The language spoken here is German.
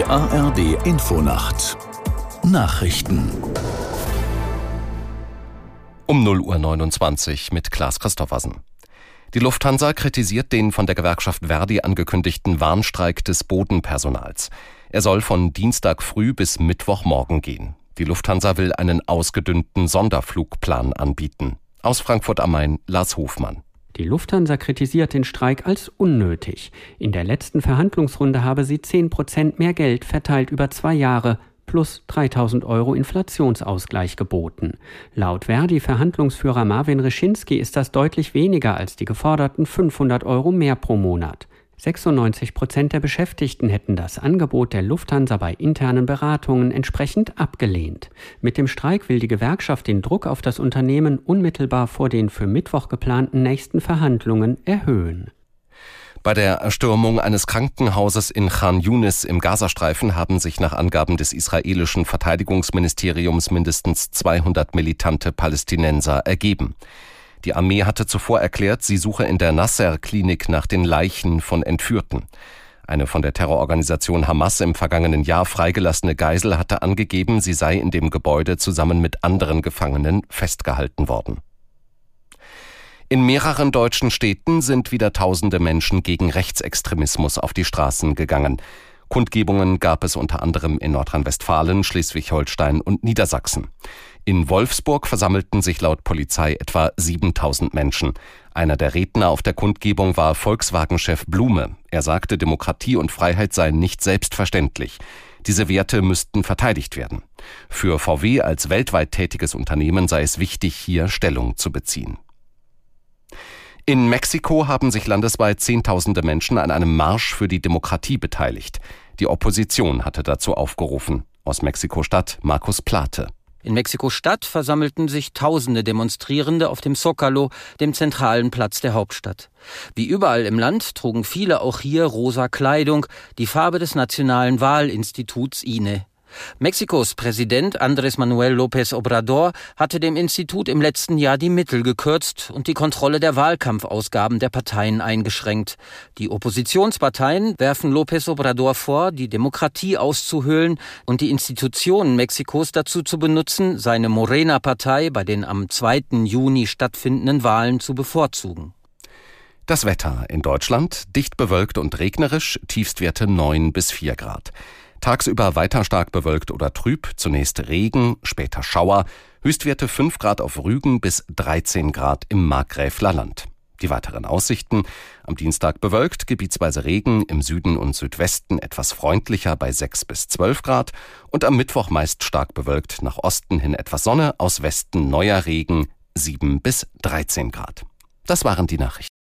Die ARD Infonacht Nachrichten um 0.29 Uhr mit Klaas Christoffersen. Die Lufthansa kritisiert den von der Gewerkschaft Verdi angekündigten Warnstreik des Bodenpersonals. Er soll von Dienstag früh bis Mittwochmorgen gehen. Die Lufthansa will einen ausgedünnten Sonderflugplan anbieten. Aus Frankfurt am Main Lars Hofmann. Die Lufthansa kritisiert den Streik als unnötig. In der letzten Verhandlungsrunde habe sie 10 Prozent mehr Geld verteilt über zwei Jahre plus 3000 Euro Inflationsausgleich geboten. Laut Verdi-Verhandlungsführer Marvin Reschinski ist das deutlich weniger als die geforderten 500 Euro mehr pro Monat. 96 Prozent der Beschäftigten hätten das Angebot der Lufthansa bei internen Beratungen entsprechend abgelehnt. Mit dem Streik will die Gewerkschaft den Druck auf das Unternehmen unmittelbar vor den für Mittwoch geplanten nächsten Verhandlungen erhöhen. Bei der Erstürmung eines Krankenhauses in Khan Yunis im Gazastreifen haben sich nach Angaben des israelischen Verteidigungsministeriums mindestens 200 militante Palästinenser ergeben. Die Armee hatte zuvor erklärt, sie suche in der Nasser-Klinik nach den Leichen von Entführten. Eine von der Terrororganisation Hamas im vergangenen Jahr freigelassene Geisel hatte angegeben, sie sei in dem Gebäude zusammen mit anderen Gefangenen festgehalten worden. In mehreren deutschen Städten sind wieder tausende Menschen gegen Rechtsextremismus auf die Straßen gegangen. Kundgebungen gab es unter anderem in Nordrhein-Westfalen, Schleswig-Holstein und Niedersachsen. In Wolfsburg versammelten sich laut Polizei etwa 7000 Menschen. Einer der Redner auf der Kundgebung war Volkswagen-Chef Blume. Er sagte, Demokratie und Freiheit seien nicht selbstverständlich. Diese Werte müssten verteidigt werden. Für VW als weltweit tätiges Unternehmen sei es wichtig, hier Stellung zu beziehen. In Mexiko haben sich landesweit Zehntausende Menschen an einem Marsch für die Demokratie beteiligt. Die Opposition hatte dazu aufgerufen. Aus Mexiko-Stadt Markus Plate. In Mexiko-Stadt versammelten sich tausende Demonstrierende auf dem Zocalo, dem zentralen Platz der Hauptstadt. Wie überall im Land trugen viele auch hier rosa Kleidung, die Farbe des Nationalen Wahlinstituts INE. Mexikos Präsident Andrés Manuel López Obrador hatte dem Institut im letzten Jahr die Mittel gekürzt und die Kontrolle der Wahlkampfausgaben der Parteien eingeschränkt. Die Oppositionsparteien werfen López Obrador vor, die Demokratie auszuhöhlen und die Institutionen Mexikos dazu zu benutzen, seine Morena-Partei bei den am 2. Juni stattfindenden Wahlen zu bevorzugen. Das Wetter in Deutschland dicht bewölkt und regnerisch, Tiefstwerte 9 bis 4 Grad. Tagsüber weiter stark bewölkt oder trüb, zunächst Regen, später Schauer, Höchstwerte 5 Grad auf Rügen bis 13 Grad im Markgräfler Land. Die weiteren Aussichten. Am Dienstag bewölkt, gebietsweise Regen, im Süden und Südwesten etwas freundlicher bei 6 bis 12 Grad und am Mittwoch meist stark bewölkt, nach Osten hin etwas Sonne, aus Westen neuer Regen, 7 bis 13 Grad. Das waren die Nachrichten.